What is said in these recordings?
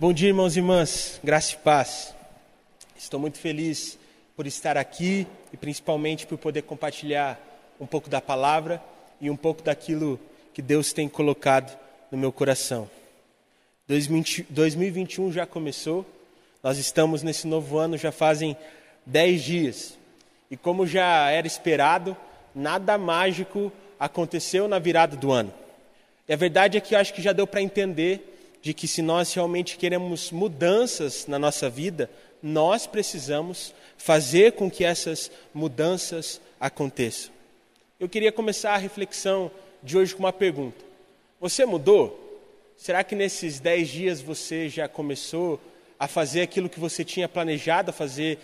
Bom dia, irmãos e irmãs, graça e paz. Estou muito feliz por estar aqui e principalmente por poder compartilhar um pouco da palavra e um pouco daquilo que Deus tem colocado no meu coração. 2021 já começou, nós estamos nesse novo ano já fazem 10 dias. E como já era esperado, nada mágico aconteceu na virada do ano. E a verdade é que eu acho que já deu para entender de que se nós realmente queremos mudanças na nossa vida, nós precisamos fazer com que essas mudanças aconteçam. Eu queria começar a reflexão de hoje com uma pergunta: Você mudou? Será que nesses dez dias você já começou a fazer aquilo que você tinha planejado fazer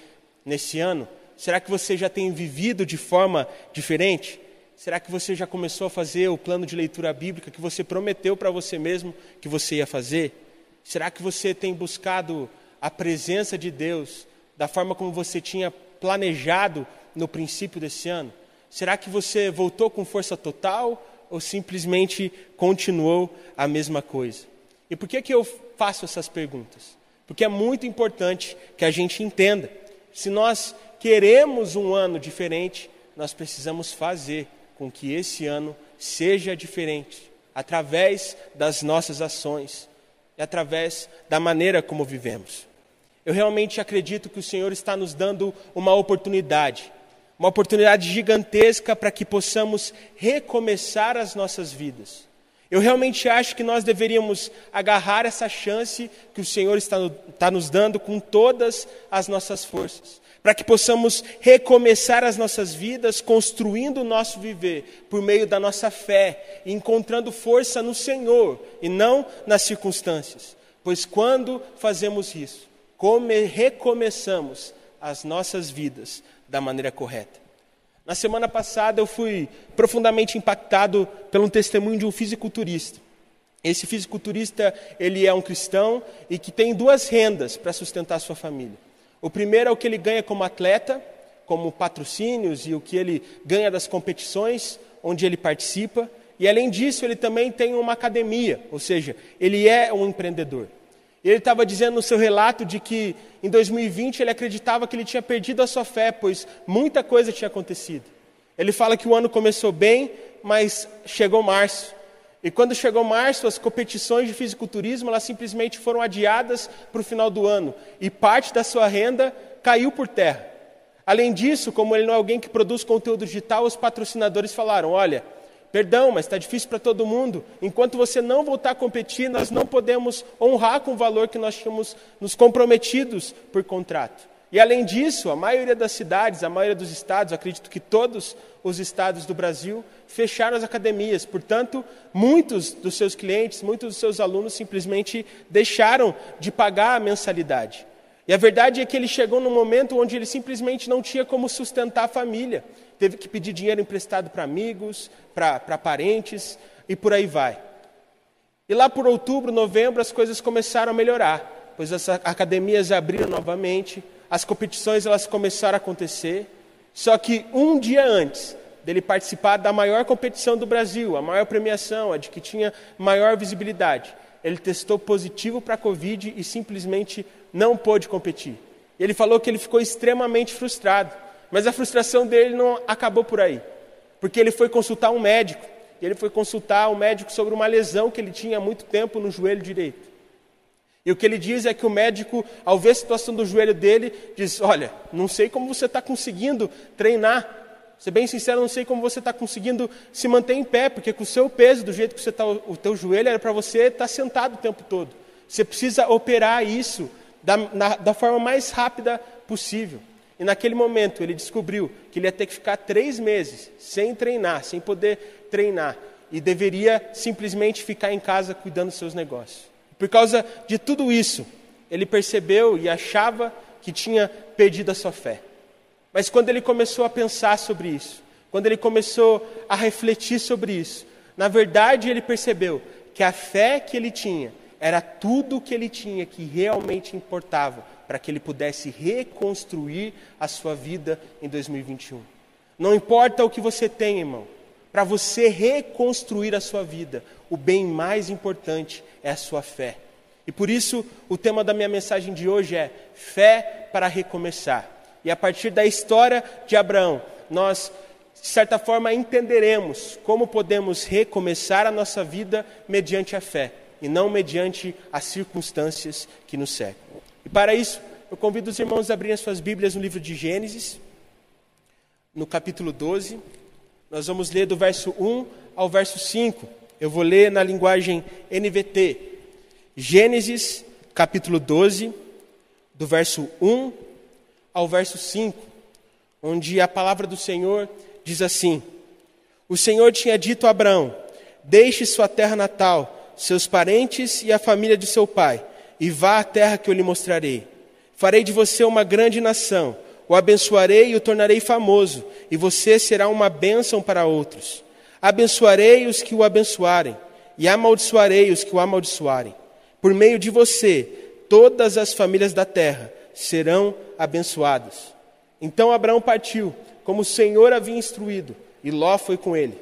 nesse ano? Será que você já tem vivido de forma diferente? Será que você já começou a fazer o plano de leitura bíblica que você prometeu para você mesmo que você ia fazer? Será que você tem buscado a presença de Deus da forma como você tinha planejado no princípio desse ano? Será que você voltou com força total ou simplesmente continuou a mesma coisa? E por que, que eu faço essas perguntas? Porque é muito importante que a gente entenda. Se nós queremos um ano diferente, nós precisamos fazer com que esse ano seja diferente, através das nossas ações e através da maneira como vivemos. Eu realmente acredito que o Senhor está nos dando uma oportunidade, uma oportunidade gigantesca para que possamos recomeçar as nossas vidas. Eu realmente acho que nós deveríamos agarrar essa chance que o Senhor está, está nos dando com todas as nossas forças para que possamos recomeçar as nossas vidas, construindo o nosso viver por meio da nossa fé, encontrando força no Senhor e não nas circunstâncias. Pois quando fazemos isso, come, recomeçamos as nossas vidas da maneira correta. Na semana passada eu fui profundamente impactado pelo testemunho de um fisiculturista. Esse fisiculturista, ele é um cristão e que tem duas rendas para sustentar sua família. O primeiro é o que ele ganha como atleta, como patrocínios e o que ele ganha das competições onde ele participa. E além disso, ele também tem uma academia, ou seja, ele é um empreendedor. Ele estava dizendo no seu relato de que em 2020 ele acreditava que ele tinha perdido a sua fé, pois muita coisa tinha acontecido. Ele fala que o ano começou bem, mas chegou março. E quando chegou março, as competições de fisiculturismo elas simplesmente foram adiadas para o final do ano e parte da sua renda caiu por terra. Além disso, como ele não é alguém que produz conteúdo digital, os patrocinadores falaram: olha, perdão, mas está difícil para todo mundo. Enquanto você não voltar a competir, nós não podemos honrar com o valor que nós tínhamos nos comprometidos por contrato. E além disso, a maioria das cidades, a maioria dos estados, acredito que todos os estados do Brasil, fecharam as academias. Portanto, muitos dos seus clientes, muitos dos seus alunos simplesmente deixaram de pagar a mensalidade. E a verdade é que ele chegou num momento onde ele simplesmente não tinha como sustentar a família. Teve que pedir dinheiro emprestado para amigos, para parentes e por aí vai. E lá por outubro, novembro, as coisas começaram a melhorar, pois as academias abriram novamente, as competições elas começaram a acontecer, só que um dia antes dele participar da maior competição do Brasil, a maior premiação, a de que tinha maior visibilidade, ele testou positivo para a Covid e simplesmente não pôde competir. Ele falou que ele ficou extremamente frustrado, mas a frustração dele não acabou por aí, porque ele foi consultar um médico, e ele foi consultar um médico sobre uma lesão que ele tinha há muito tempo no joelho direito. E o que ele diz é que o médico, ao ver a situação do joelho dele, diz: Olha, não sei como você está conseguindo treinar. Ser bem sincero, não sei como você está conseguindo se manter em pé, porque com o seu peso, do jeito que você está, o teu joelho era para você estar tá sentado o tempo todo. Você precisa operar isso da, na, da forma mais rápida possível. E naquele momento ele descobriu que ele ia ter que ficar três meses sem treinar, sem poder treinar, e deveria simplesmente ficar em casa cuidando dos seus negócios. Por causa de tudo isso, ele percebeu e achava que tinha perdido a sua fé. Mas quando ele começou a pensar sobre isso, quando ele começou a refletir sobre isso, na verdade ele percebeu que a fé que ele tinha era tudo o que ele tinha que realmente importava para que ele pudesse reconstruir a sua vida em 2021. Não importa o que você tem, irmão, para você reconstruir a sua vida, o bem mais importante é a sua fé. E por isso o tema da minha mensagem de hoje é fé para recomeçar. E a partir da história de Abraão, nós, de certa forma, entenderemos como podemos recomeçar a nossa vida mediante a fé e não mediante as circunstâncias que nos cercam. E para isso, eu convido os irmãos a abrirem as suas Bíblias no livro de Gênesis, no capítulo 12. Nós vamos ler do verso 1 ao verso 5. Eu vou ler na linguagem NVT. Gênesis, capítulo 12, do verso 1 ao verso 5, onde a palavra do Senhor diz assim: O Senhor tinha dito a Abraão: Deixe sua terra natal, seus parentes e a família de seu pai, e vá à terra que eu lhe mostrarei. Farei de você uma grande nação, o abençoarei e o tornarei famoso, e você será uma bênção para outros. Abençoarei os que o abençoarem, e amaldiçoarei os que o amaldiçoarem. Por meio de você, todas as famílias da terra serão abençoadas. Então Abraão partiu, como o Senhor havia instruído, e Ló foi com ele.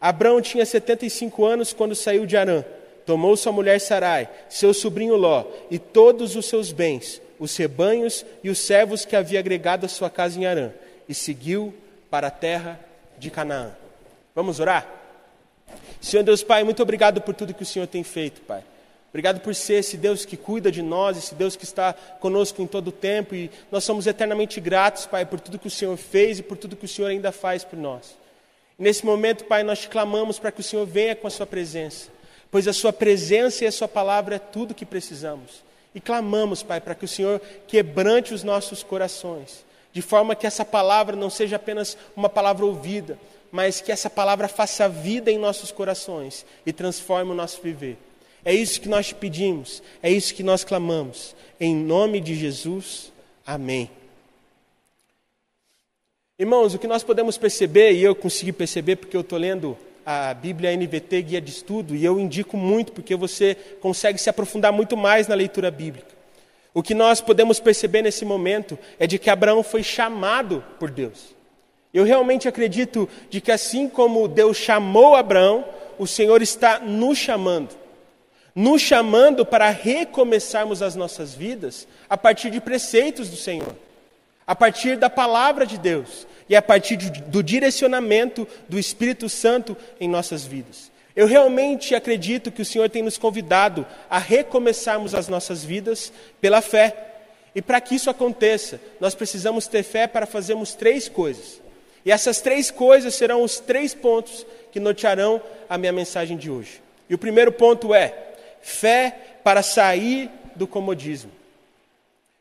Abraão tinha 75 anos quando saiu de Arã. Tomou sua mulher Sarai, seu sobrinho Ló, e todos os seus bens, os rebanhos e os servos que havia agregado à sua casa em Arã, e seguiu para a terra de Canaã. Vamos orar? Senhor Deus Pai, muito obrigado por tudo que o Senhor tem feito, Pai. Obrigado por ser esse Deus que cuida de nós, esse Deus que está conosco em todo o tempo e nós somos eternamente gratos, Pai, por tudo que o Senhor fez e por tudo que o Senhor ainda faz por nós. E nesse momento, Pai, nós te clamamos para que o Senhor venha com a Sua presença, pois a Sua presença e a Sua palavra é tudo que precisamos. E clamamos, Pai, para que o Senhor quebrante os nossos corações, de forma que essa palavra não seja apenas uma palavra ouvida, mas que essa palavra faça vida em nossos corações e transforme o nosso viver. É isso que nós te pedimos, é isso que nós clamamos. Em nome de Jesus, amém. Irmãos, o que nós podemos perceber, e eu consegui perceber porque eu estou lendo a Bíblia NVT, guia de estudo, e eu indico muito porque você consegue se aprofundar muito mais na leitura bíblica. O que nós podemos perceber nesse momento é de que Abraão foi chamado por Deus. Eu realmente acredito de que assim como Deus chamou Abraão, o Senhor está nos chamando. Nos chamando para recomeçarmos as nossas vidas a partir de preceitos do Senhor, a partir da palavra de Deus e a partir do direcionamento do Espírito Santo em nossas vidas. Eu realmente acredito que o Senhor tem nos convidado a recomeçarmos as nossas vidas pela fé. E para que isso aconteça, nós precisamos ter fé para fazermos três coisas. E essas três coisas serão os três pontos que nortearão a minha mensagem de hoje. E o primeiro ponto é fé para sair do comodismo.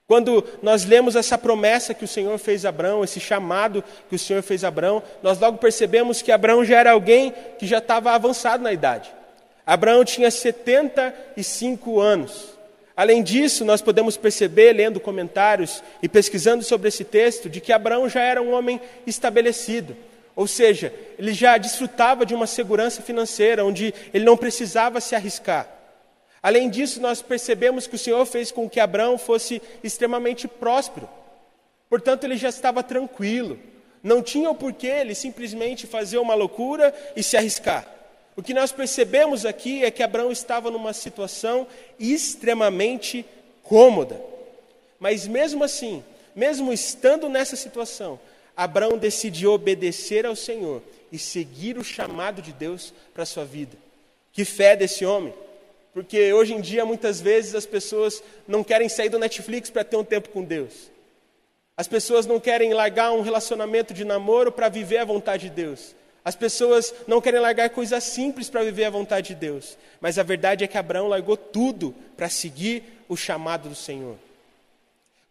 Quando nós lemos essa promessa que o Senhor fez a Abraão, esse chamado que o Senhor fez a Abraão, nós logo percebemos que Abraão já era alguém que já estava avançado na idade. Abraão tinha 75 anos. Além disso, nós podemos perceber, lendo comentários e pesquisando sobre esse texto, de que Abraão já era um homem estabelecido. Ou seja, ele já desfrutava de uma segurança financeira, onde ele não precisava se arriscar. Além disso, nós percebemos que o Senhor fez com que Abraão fosse extremamente próspero. Portanto, ele já estava tranquilo. Não tinha o porquê ele simplesmente fazer uma loucura e se arriscar. O que nós percebemos aqui é que Abraão estava numa situação extremamente cômoda. Mas mesmo assim, mesmo estando nessa situação, Abraão decidiu obedecer ao Senhor e seguir o chamado de Deus para a sua vida. Que fé desse homem! Porque hoje em dia, muitas vezes, as pessoas não querem sair do Netflix para ter um tempo com Deus. As pessoas não querem largar um relacionamento de namoro para viver a vontade de Deus. As pessoas não querem largar coisas simples para viver a vontade de Deus. Mas a verdade é que Abraão largou tudo para seguir o chamado do Senhor.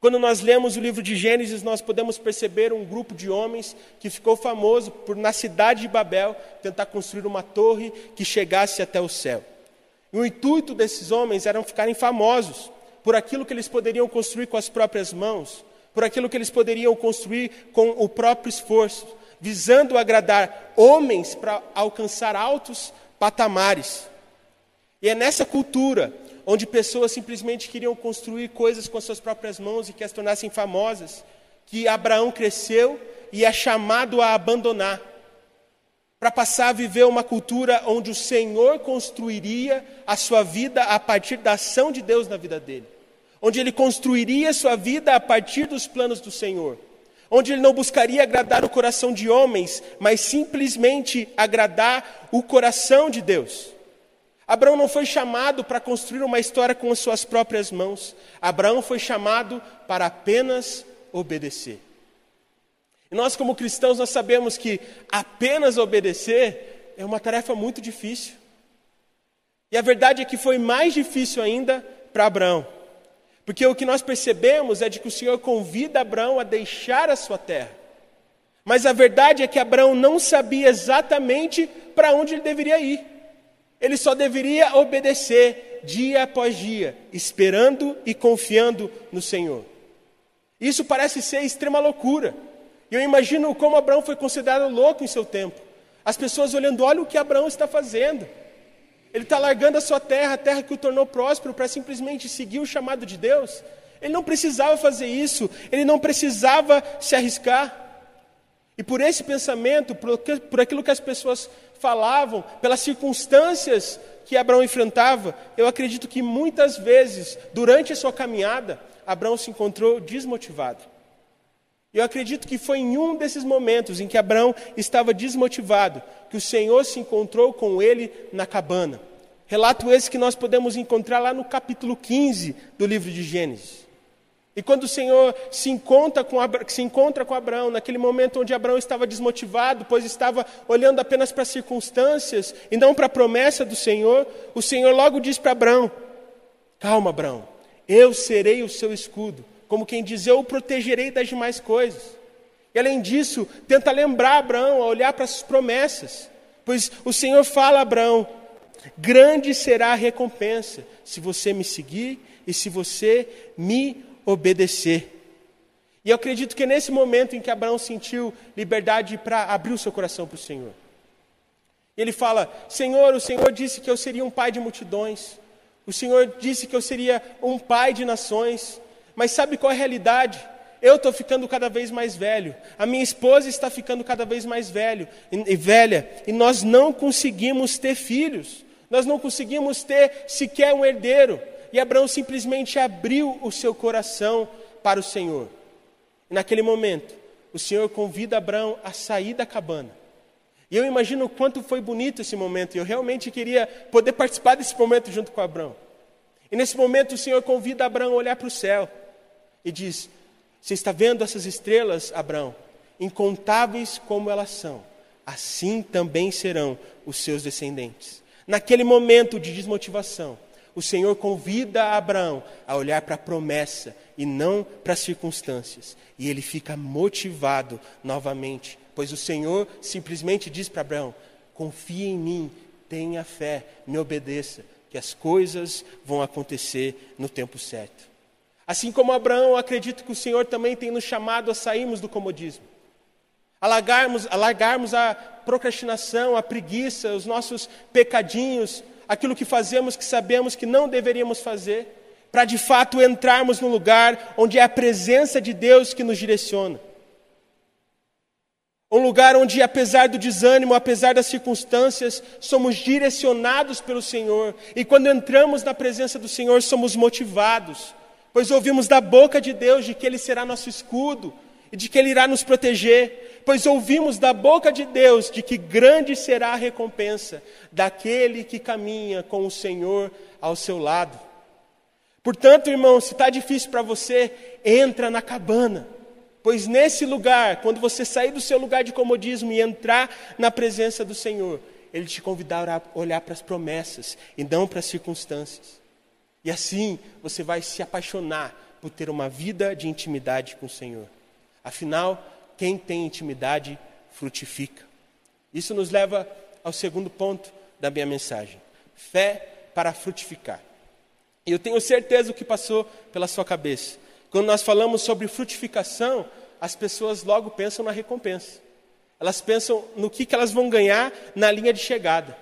Quando nós lemos o livro de Gênesis, nós podemos perceber um grupo de homens que ficou famoso por, na cidade de Babel, tentar construir uma torre que chegasse até o céu. E o intuito desses homens era ficarem famosos por aquilo que eles poderiam construir com as próprias mãos, por aquilo que eles poderiam construir com o próprio esforço, visando agradar homens para alcançar altos patamares. E é nessa cultura onde pessoas simplesmente queriam construir coisas com as suas próprias mãos e que as tornassem famosas, que Abraão cresceu e é chamado a abandonar. Para passar a viver uma cultura onde o Senhor construiria a sua vida a partir da ação de Deus na vida dele, onde ele construiria a sua vida a partir dos planos do Senhor, onde ele não buscaria agradar o coração de homens, mas simplesmente agradar o coração de Deus. Abraão não foi chamado para construir uma história com as suas próprias mãos. Abraão foi chamado para apenas obedecer. E nós, como cristãos, nós sabemos que apenas obedecer é uma tarefa muito difícil. E a verdade é que foi mais difícil ainda para Abraão. Porque o que nós percebemos é de que o Senhor convida Abraão a deixar a sua terra. Mas a verdade é que Abraão não sabia exatamente para onde ele deveria ir. Ele só deveria obedecer dia após dia, esperando e confiando no Senhor. Isso parece ser extrema loucura. E eu imagino como Abraão foi considerado louco em seu tempo. As pessoas olhando, olha o que Abraão está fazendo. Ele está largando a sua terra, a terra que o tornou próspero, para simplesmente seguir o chamado de Deus. Ele não precisava fazer isso, ele não precisava se arriscar. E por esse pensamento, por, por aquilo que as pessoas falavam, pelas circunstâncias que Abraão enfrentava, eu acredito que muitas vezes, durante a sua caminhada, Abraão se encontrou desmotivado. Eu acredito que foi em um desses momentos em que Abraão estava desmotivado que o Senhor se encontrou com ele na cabana. Relato esse que nós podemos encontrar lá no capítulo 15 do livro de Gênesis. E quando o Senhor se encontra, com se encontra com Abraão, naquele momento onde Abraão estava desmotivado, pois estava olhando apenas para as circunstâncias e não para a promessa do Senhor, o Senhor logo diz para Abraão: Calma, Abraão, eu serei o seu escudo como quem diz, eu o protegerei das demais coisas. E além disso, tenta lembrar Abraão a olhar para as promessas, pois o Senhor fala a Abraão: grande será a recompensa se você me seguir e se você me obedecer. E eu acredito que nesse momento em que Abraão sentiu liberdade para abrir o seu coração para o Senhor. Ele fala: Senhor, o Senhor disse que eu seria um pai de multidões. O Senhor disse que eu seria um pai de nações. Mas sabe qual é a realidade? Eu estou ficando cada vez mais velho, a minha esposa está ficando cada vez mais velho e, e velha, e nós não conseguimos ter filhos, nós não conseguimos ter sequer um herdeiro. E Abraão simplesmente abriu o seu coração para o Senhor. E naquele momento, o Senhor convida Abraão a sair da cabana. E eu imagino o quanto foi bonito esse momento, e eu realmente queria poder participar desse momento junto com Abraão. E nesse momento o Senhor convida Abraão a olhar para o céu e diz: Você está vendo essas estrelas, Abraão? Incontáveis como elas são, assim também serão os seus descendentes. Naquele momento de desmotivação, o Senhor convida Abraão a olhar para a promessa e não para as circunstâncias. E ele fica motivado novamente, pois o Senhor simplesmente diz para Abraão: confie em mim, tenha fé, me obedeça, que as coisas vão acontecer no tempo certo. Assim como Abraão, acredito que o Senhor também tem nos chamado a sairmos do comodismo, a largarmos, a largarmos a procrastinação, a preguiça, os nossos pecadinhos, aquilo que fazemos que sabemos que não deveríamos fazer, para de fato entrarmos no lugar onde é a presença de Deus que nos direciona. Um lugar onde, apesar do desânimo, apesar das circunstâncias, somos direcionados pelo Senhor. E quando entramos na presença do Senhor, somos motivados pois ouvimos da boca de Deus de que Ele será nosso escudo e de que Ele irá nos proteger, pois ouvimos da boca de Deus de que grande será a recompensa daquele que caminha com o Senhor ao seu lado. Portanto, irmão, se está difícil para você, entra na cabana. Pois nesse lugar, quando você sair do seu lugar de comodismo e entrar na presença do Senhor, Ele te convidará a olhar para as promessas e não para as circunstâncias. E assim você vai se apaixonar por ter uma vida de intimidade com o Senhor. Afinal, quem tem intimidade frutifica. Isso nos leva ao segundo ponto da minha mensagem: fé para frutificar. E eu tenho certeza o que passou pela sua cabeça. Quando nós falamos sobre frutificação, as pessoas logo pensam na recompensa. Elas pensam no que, que elas vão ganhar na linha de chegada.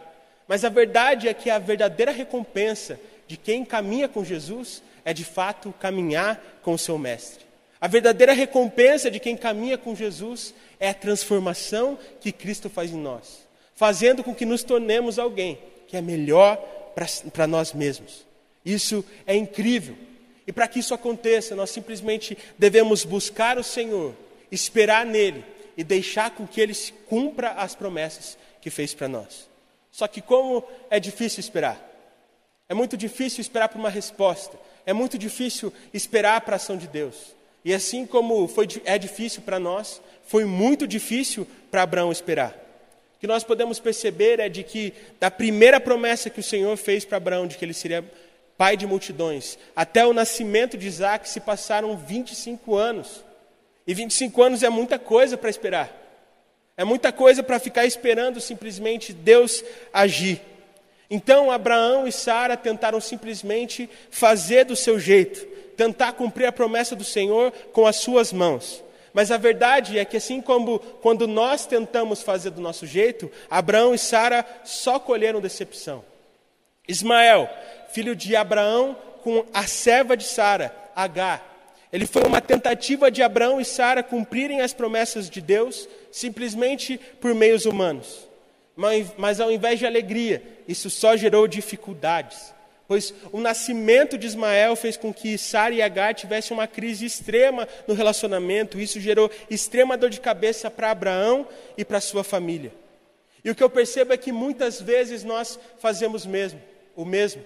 Mas a verdade é que a verdadeira recompensa de quem caminha com Jesus é de fato caminhar com o seu Mestre. A verdadeira recompensa de quem caminha com Jesus é a transformação que Cristo faz em nós. fazendo com que nos tornemos alguém que é melhor para nós mesmos. Isso é incrível. E para que isso aconteça, nós simplesmente devemos buscar o Senhor, esperar nele e deixar com que ele cumpra as promessas que fez para nós. Só que como é difícil esperar? É muito difícil esperar por uma resposta. É muito difícil esperar para a ação de Deus. E assim como foi, é difícil para nós, foi muito difícil para Abraão esperar. O que nós podemos perceber é de que, da primeira promessa que o Senhor fez para Abraão, de que ele seria pai de multidões, até o nascimento de Isaac se passaram 25 anos. E 25 anos é muita coisa para esperar. É muita coisa para ficar esperando simplesmente Deus agir. Então Abraão e Sara tentaram simplesmente fazer do seu jeito, tentar cumprir a promessa do Senhor com as suas mãos. Mas a verdade é que assim como quando nós tentamos fazer do nosso jeito, Abraão e Sara só colheram decepção. Ismael, filho de Abraão com a serva de Sara, Agar. Ele foi uma tentativa de Abraão e Sara cumprirem as promessas de Deus simplesmente por meios humanos. Mas, ao invés de alegria, isso só gerou dificuldades pois o nascimento de Ismael fez com que Sara e Agar tivessem uma crise extrema no relacionamento. Isso gerou extrema dor de cabeça para Abraão e para sua família. E o que eu percebo é que muitas vezes nós fazemos mesmo, o mesmo.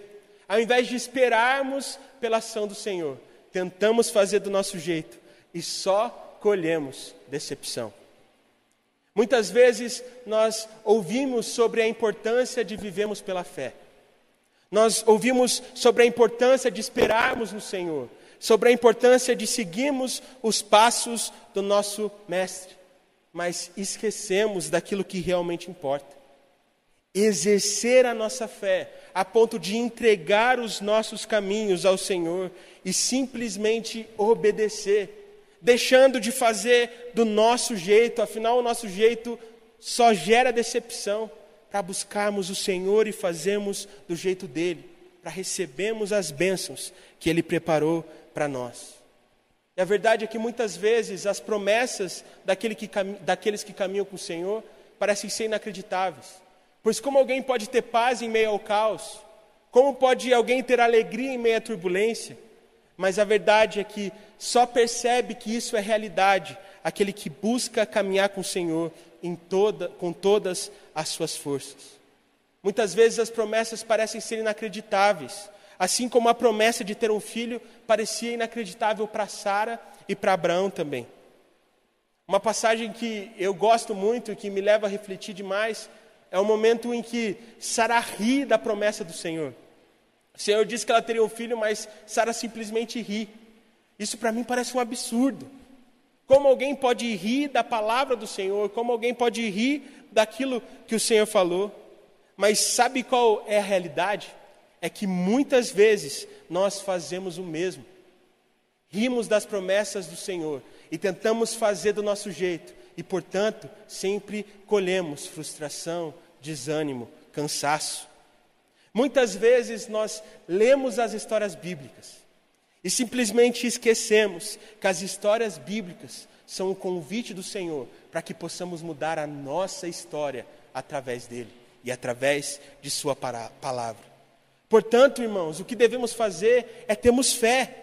Ao invés de esperarmos pela ação do Senhor, tentamos fazer do nosso jeito e só colhemos decepção. Muitas vezes nós ouvimos sobre a importância de vivermos pela fé. Nós ouvimos sobre a importância de esperarmos no Senhor, sobre a importância de seguirmos os passos do nosso Mestre, mas esquecemos daquilo que realmente importa. Exercer a nossa fé a ponto de entregar os nossos caminhos ao Senhor e simplesmente obedecer, deixando de fazer do nosso jeito, afinal, o nosso jeito só gera decepção para buscarmos o Senhor e fazermos do jeito dele, para recebermos as bênçãos que ele preparou para nós. E a verdade é que muitas vezes as promessas daquele que, daqueles que caminham com o Senhor parecem ser inacreditáveis. Pois como alguém pode ter paz em meio ao caos? Como pode alguém ter alegria em meio à turbulência? Mas a verdade é que só percebe que isso é realidade aquele que busca caminhar com o Senhor em toda, com todas as suas forças. Muitas vezes as promessas parecem ser inacreditáveis, assim como a promessa de ter um filho parecia inacreditável para Sara e para Abraão também. Uma passagem que eu gosto muito e que me leva a refletir demais é o momento em que Sara ri da promessa do Senhor. O Senhor disse que ela teria um filho, mas Sara simplesmente ri. Isso para mim parece um absurdo. Como alguém pode rir da palavra do Senhor? Como alguém pode rir daquilo que o Senhor falou? Mas sabe qual é a realidade? É que muitas vezes nós fazemos o mesmo. Rimos das promessas do Senhor e tentamos fazer do nosso jeito, e portanto, sempre colhemos frustração, desânimo, cansaço. Muitas vezes nós lemos as histórias bíblicas e simplesmente esquecemos que as histórias bíblicas são o convite do Senhor para que possamos mudar a nossa história através dele e através de Sua palavra. Portanto, irmãos, o que devemos fazer é termos fé.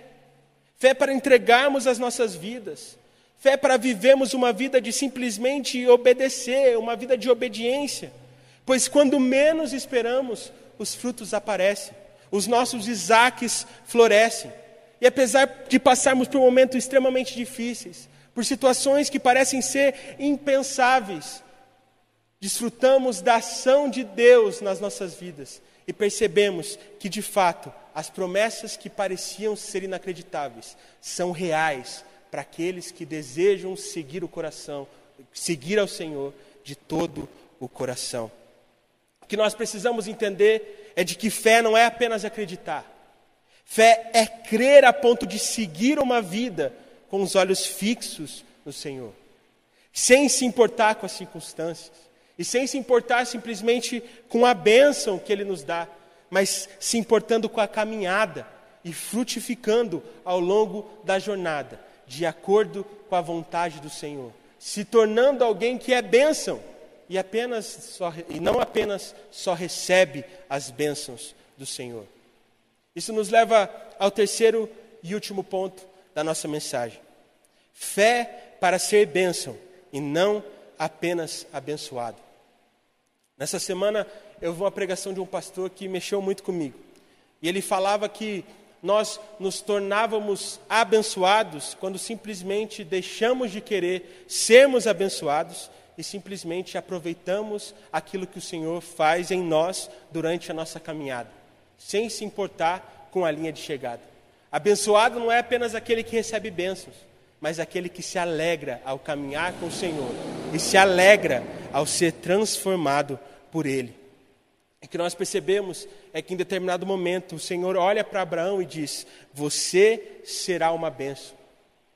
Fé para entregarmos as nossas vidas, fé para vivermos uma vida de simplesmente obedecer, uma vida de obediência, pois quando menos esperamos, os frutos aparecem, os nossos Isaques florescem. E apesar de passarmos por momentos extremamente difíceis, por situações que parecem ser impensáveis, desfrutamos da ação de Deus nas nossas vidas e percebemos que, de fato, as promessas que pareciam ser inacreditáveis são reais para aqueles que desejam seguir o coração, seguir ao Senhor de todo o coração. Que nós precisamos entender é de que fé não é apenas acreditar, Fé é crer a ponto de seguir uma vida com os olhos fixos no Senhor, sem se importar com as circunstâncias, e sem se importar simplesmente com a bênção que Ele nos dá, mas se importando com a caminhada e frutificando ao longo da jornada, de acordo com a vontade do Senhor, se tornando alguém que é bênção e, apenas só, e não apenas só recebe as bênçãos do Senhor. Isso nos leva ao terceiro e último ponto da nossa mensagem. Fé para ser bênção e não apenas abençoado. Nessa semana eu vi uma pregação de um pastor que mexeu muito comigo. E ele falava que nós nos tornávamos abençoados quando simplesmente deixamos de querer sermos abençoados e simplesmente aproveitamos aquilo que o Senhor faz em nós durante a nossa caminhada, sem se importar com a linha de chegada. Abençoado não é apenas aquele que recebe bênçãos, mas aquele que se alegra ao caminhar com o Senhor e se alegra ao ser transformado por Ele. O que nós percebemos é que em determinado momento o Senhor olha para Abraão e diz: Você será uma bênção.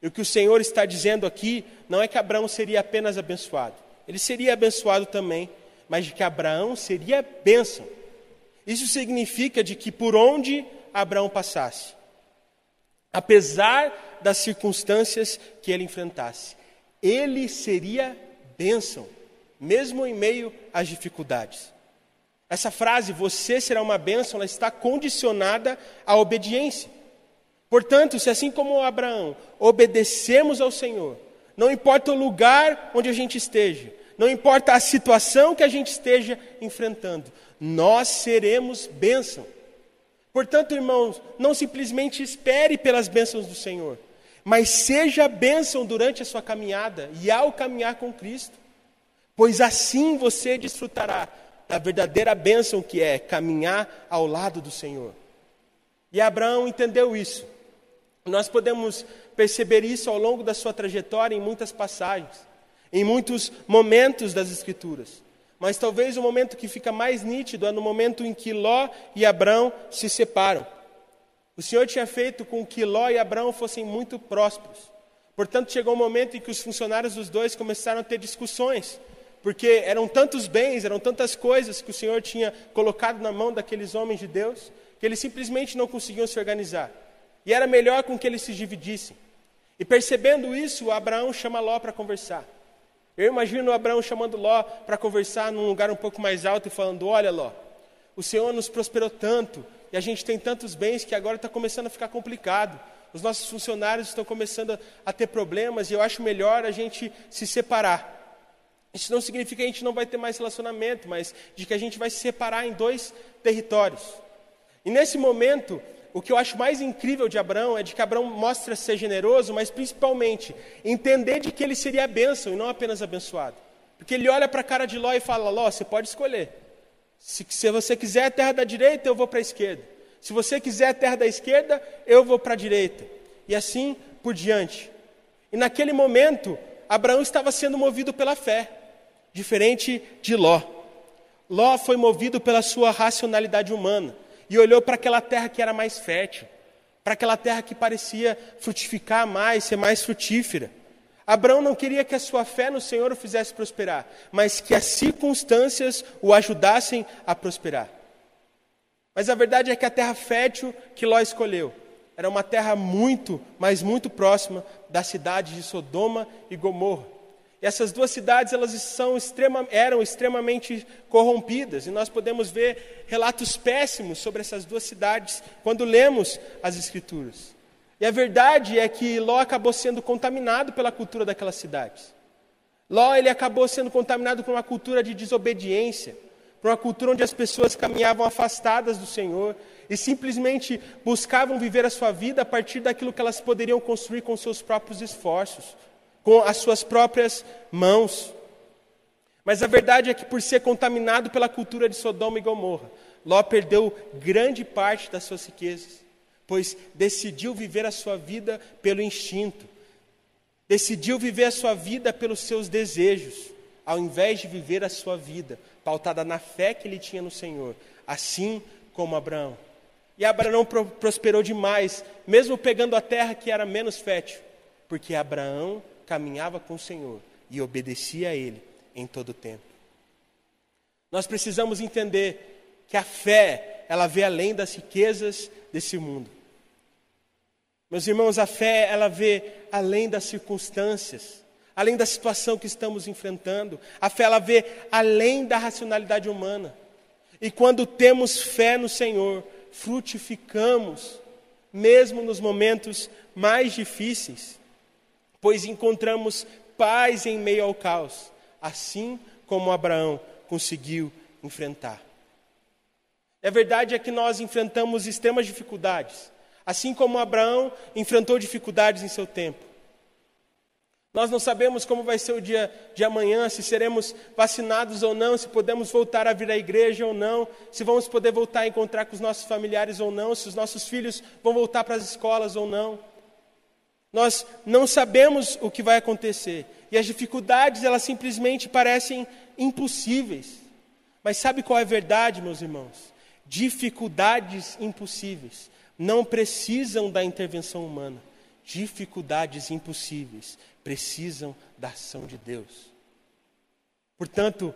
E o que o Senhor está dizendo aqui não é que Abraão seria apenas abençoado, ele seria abençoado também, mas de que Abraão seria bênção. Isso significa de que por onde Abraão passasse, apesar das circunstâncias que ele enfrentasse, ele seria bênção, mesmo em meio às dificuldades. Essa frase, você será uma bênção, ela está condicionada à obediência. Portanto, se assim como Abraão obedecemos ao Senhor, não importa o lugar onde a gente esteja, não importa a situação que a gente esteja enfrentando, nós seremos bênção. Portanto, irmãos, não simplesmente espere pelas bênçãos do Senhor, mas seja bênção durante a sua caminhada e ao caminhar com Cristo, pois assim você desfrutará da verdadeira bênção que é caminhar ao lado do Senhor. E Abraão entendeu isso. Nós podemos perceber isso ao longo da sua trajetória em muitas passagens, em muitos momentos das Escrituras. Mas talvez o momento que fica mais nítido é no momento em que Ló e Abraão se separam. O Senhor tinha feito com que Ló e Abraão fossem muito prósperos. Portanto, chegou um momento em que os funcionários dos dois começaram a ter discussões porque eram tantos bens, eram tantas coisas que o Senhor tinha colocado na mão daqueles homens de Deus, que eles simplesmente não conseguiam se organizar. E era melhor com que eles se dividissem. E percebendo isso, Abraão chama Ló para conversar. Eu imagino Abraão chamando Ló para conversar num lugar um pouco mais alto e falando: Olha, Ló, o Senhor nos prosperou tanto e a gente tem tantos bens que agora está começando a ficar complicado. Os nossos funcionários estão começando a ter problemas e eu acho melhor a gente se separar. Isso não significa que a gente não vai ter mais relacionamento, mas de que a gente vai se separar em dois territórios. E nesse momento, o que eu acho mais incrível de Abraão é de que Abraão mostra ser generoso, mas principalmente entender de que ele seria a bênção e não apenas abençoado. Porque ele olha para a cara de Ló e fala: Ló, você pode escolher. Se, se você quiser a terra da direita, eu vou para a esquerda. Se você quiser a terra da esquerda, eu vou para a direita. E assim por diante. E naquele momento, Abraão estava sendo movido pela fé diferente de Ló. Ló foi movido pela sua racionalidade humana e olhou para aquela terra que era mais fértil, para aquela terra que parecia frutificar mais, ser mais frutífera. Abraão não queria que a sua fé no Senhor o fizesse prosperar, mas que as circunstâncias o ajudassem a prosperar. Mas a verdade é que a terra fértil que Ló escolheu era uma terra muito, mas muito próxima da cidade de Sodoma e Gomorra. Essas duas cidades elas são extrema, eram extremamente corrompidas, e nós podemos ver relatos péssimos sobre essas duas cidades quando lemos as Escrituras. E a verdade é que Ló acabou sendo contaminado pela cultura daquelas cidades. Ló ele acabou sendo contaminado por uma cultura de desobediência, por uma cultura onde as pessoas caminhavam afastadas do Senhor e simplesmente buscavam viver a sua vida a partir daquilo que elas poderiam construir com seus próprios esforços com as suas próprias mãos. Mas a verdade é que, por ser contaminado pela cultura de Sodoma e Gomorra, Ló perdeu grande parte das suas riquezas, pois decidiu viver a sua vida pelo instinto, decidiu viver a sua vida pelos seus desejos, ao invés de viver a sua vida pautada na fé que ele tinha no Senhor, assim como Abraão. E Abraão prosperou demais, mesmo pegando a terra que era menos fértil, porque Abraão caminhava com o Senhor e obedecia a Ele em todo o tempo. Nós precisamos entender que a fé, ela vê além das riquezas desse mundo. Meus irmãos, a fé, ela vê além das circunstâncias. além da situação que estamos enfrentando. A fé ela vê além da racionalidade humana. E quando temos fé no Senhor, frutificamos, mesmo nos momentos mais difíceis, pois encontramos paz em meio ao caos, assim como Abraão conseguiu enfrentar. A verdade é que nós enfrentamos extremas dificuldades, assim como Abraão enfrentou dificuldades em seu tempo. Nós não sabemos como vai ser o dia de amanhã, se seremos vacinados ou não, se podemos voltar a vir à igreja ou não, se vamos poder voltar a encontrar com os nossos familiares ou não, se os nossos filhos vão voltar para as escolas ou não. Nós não sabemos o que vai acontecer e as dificuldades elas simplesmente parecem impossíveis. Mas sabe qual é a verdade, meus irmãos? Dificuldades impossíveis não precisam da intervenção humana. Dificuldades impossíveis precisam da ação de Deus. Portanto,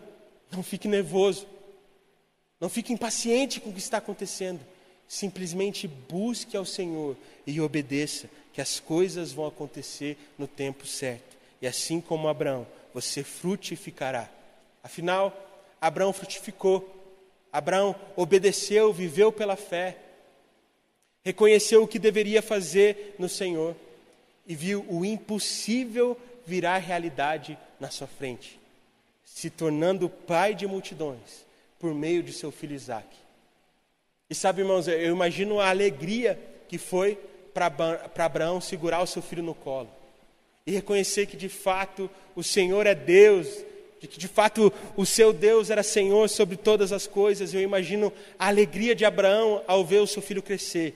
não fique nervoso, não fique impaciente com o que está acontecendo. Simplesmente busque ao Senhor e obedeça, que as coisas vão acontecer no tempo certo. E assim como Abraão, você frutificará. Afinal, Abraão frutificou. Abraão obedeceu, viveu pela fé, reconheceu o que deveria fazer no Senhor e viu o impossível virar realidade na sua frente, se tornando pai de multidões por meio de seu filho Isaac. E sabe, irmãos, eu imagino a alegria que foi para Abraão segurar o seu filho no colo e reconhecer que de fato o Senhor é Deus, de que de fato o seu Deus era Senhor sobre todas as coisas. Eu imagino a alegria de Abraão ao ver o seu filho crescer,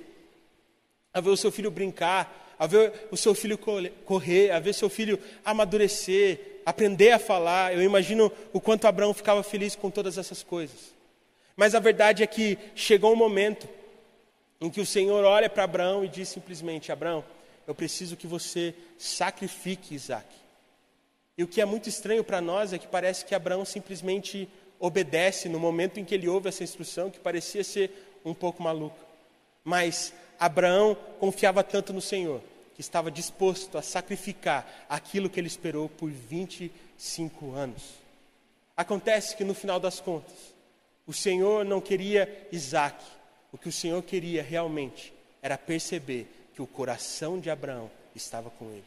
ao ver o seu filho brincar, a ver o seu filho correr, a ver seu filho amadurecer, aprender a falar. Eu imagino o quanto Abraão ficava feliz com todas essas coisas. Mas a verdade é que chegou um momento em que o Senhor olha para Abraão e diz simplesmente: Abraão, eu preciso que você sacrifique Isaac. E o que é muito estranho para nós é que parece que Abraão simplesmente obedece no momento em que ele ouve essa instrução, que parecia ser um pouco maluca. Mas Abraão confiava tanto no Senhor que estava disposto a sacrificar aquilo que ele esperou por 25 anos. Acontece que no final das contas, o Senhor não queria Isaac, o que o Senhor queria realmente era perceber que o coração de Abraão estava com ele.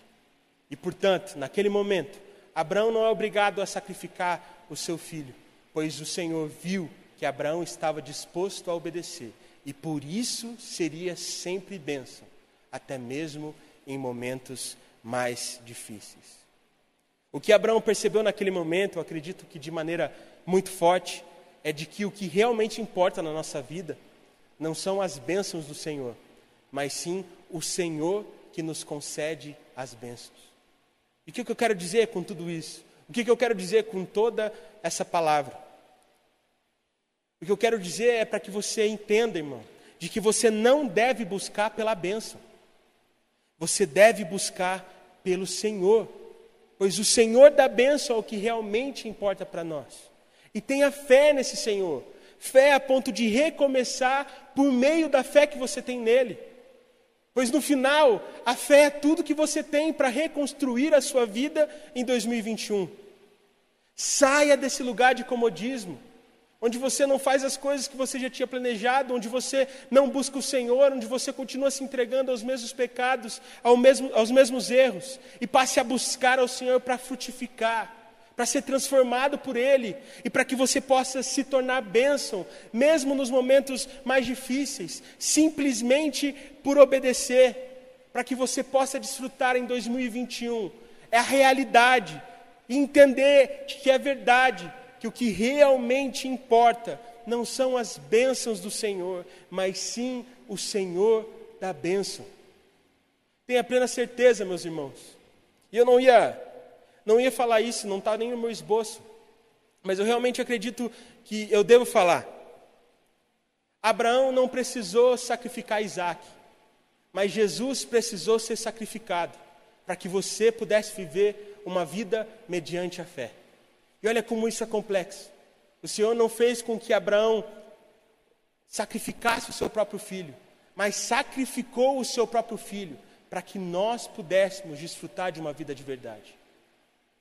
E portanto, naquele momento, Abraão não é obrigado a sacrificar o seu filho, pois o Senhor viu que Abraão estava disposto a obedecer e por isso seria sempre bênção, até mesmo em momentos mais difíceis. O que Abraão percebeu naquele momento, eu acredito que de maneira muito forte, é de que o que realmente importa na nossa vida não são as bênçãos do Senhor, mas sim o Senhor que nos concede as bênçãos. E o que eu quero dizer com tudo isso? O que eu quero dizer com toda essa palavra? O que eu quero dizer é para que você entenda, irmão, de que você não deve buscar pela bênção. Você deve buscar pelo Senhor, pois o Senhor da bênção é o que realmente importa para nós. E tenha fé nesse Senhor, fé a ponto de recomeçar por meio da fé que você tem nele. Pois no final, a fé é tudo que você tem para reconstruir a sua vida em 2021. Saia desse lugar de comodismo onde você não faz as coisas que você já tinha planejado, onde você não busca o Senhor, onde você continua se entregando aos mesmos pecados, ao mesmo, aos mesmos erros, e passe a buscar ao Senhor para frutificar, para ser transformado por Ele, e para que você possa se tornar bênção, mesmo nos momentos mais difíceis, simplesmente por obedecer, para que você possa desfrutar em 2021. É a realidade, entender que é verdade, que o que realmente importa não são as bênçãos do Senhor, mas sim o Senhor da bênção. Tenha plena certeza, meus irmãos. E eu não ia, não ia falar isso, não está nem no meu esboço, mas eu realmente acredito que eu devo falar. Abraão não precisou sacrificar Isaac, mas Jesus precisou ser sacrificado para que você pudesse viver uma vida mediante a fé. E olha como isso é complexo. O Senhor não fez com que Abraão sacrificasse o seu próprio filho, mas sacrificou o seu próprio filho para que nós pudéssemos desfrutar de uma vida de verdade.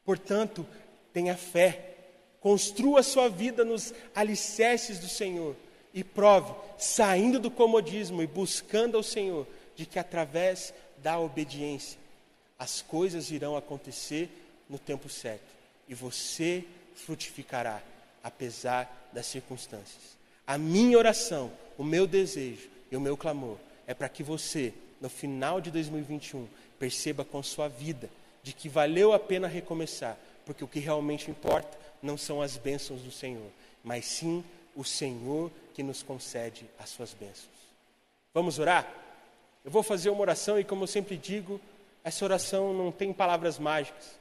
Portanto, tenha fé, construa sua vida nos alicerces do Senhor e prove, saindo do comodismo e buscando ao Senhor, de que através da obediência as coisas irão acontecer no tempo certo e você frutificará, apesar das circunstâncias. A minha oração, o meu desejo e o meu clamor é para que você, no final de 2021, perceba com sua vida de que valeu a pena recomeçar, porque o que realmente importa não são as bênçãos do Senhor, mas sim o Senhor que nos concede as suas bênçãos. Vamos orar? Eu vou fazer uma oração e, como eu sempre digo, essa oração não tem palavras mágicas.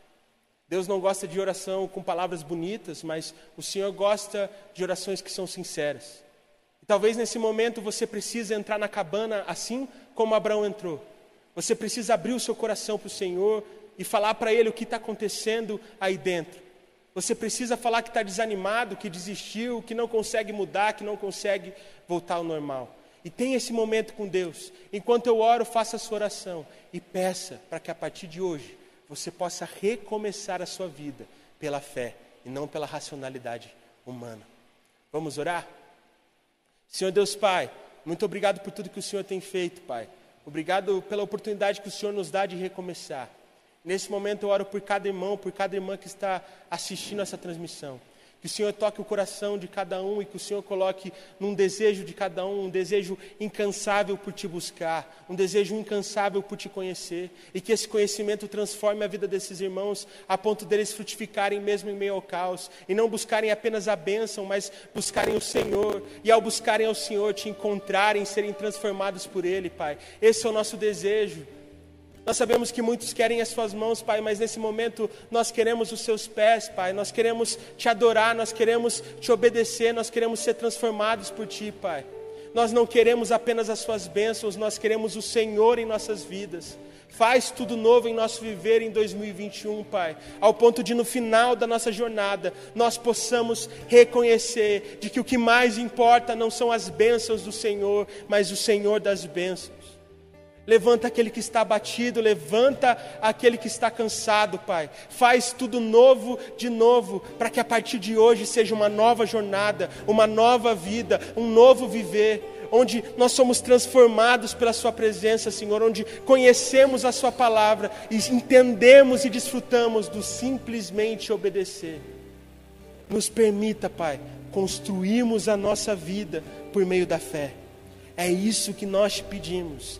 Deus não gosta de oração com palavras bonitas, mas o Senhor gosta de orações que são sinceras. E talvez nesse momento você precise entrar na cabana assim como Abraão entrou. Você precisa abrir o seu coração para o Senhor e falar para Ele o que está acontecendo aí dentro. Você precisa falar que está desanimado, que desistiu, que não consegue mudar, que não consegue voltar ao normal. E tenha esse momento com Deus. Enquanto eu oro, faça a sua oração e peça para que a partir de hoje você possa recomeçar a sua vida pela fé e não pela racionalidade humana. Vamos orar? Senhor Deus Pai, muito obrigado por tudo que o Senhor tem feito, Pai. Obrigado pela oportunidade que o Senhor nos dá de recomeçar. Nesse momento eu oro por cada irmão, por cada irmã que está assistindo essa transmissão. Que o Senhor toque o coração de cada um e que o Senhor coloque num desejo de cada um, um desejo incansável por te buscar, um desejo incansável por te conhecer, e que esse conhecimento transforme a vida desses irmãos a ponto deles frutificarem mesmo em meio ao caos, e não buscarem apenas a bênção, mas buscarem o Senhor, e ao buscarem ao Senhor te encontrarem, serem transformados por Ele, Pai. Esse é o nosso desejo. Nós sabemos que muitos querem as suas mãos, Pai, mas nesse momento nós queremos os seus pés, Pai. Nós queremos te adorar, nós queremos te obedecer, nós queremos ser transformados por ti, Pai. Nós não queremos apenas as suas bênçãos, nós queremos o Senhor em nossas vidas. Faz tudo novo em nosso viver em 2021, Pai, ao ponto de no final da nossa jornada nós possamos reconhecer de que o que mais importa não são as bênçãos do Senhor, mas o Senhor das bênçãos. Levanta aquele que está abatido, levanta aquele que está cansado, Pai. Faz tudo novo de novo, para que a partir de hoje seja uma nova jornada, uma nova vida, um novo viver, onde nós somos transformados pela Sua presença, Senhor, onde conhecemos a Sua palavra e entendemos e desfrutamos do simplesmente obedecer. Nos permita, Pai, construirmos a nossa vida por meio da fé. É isso que nós te pedimos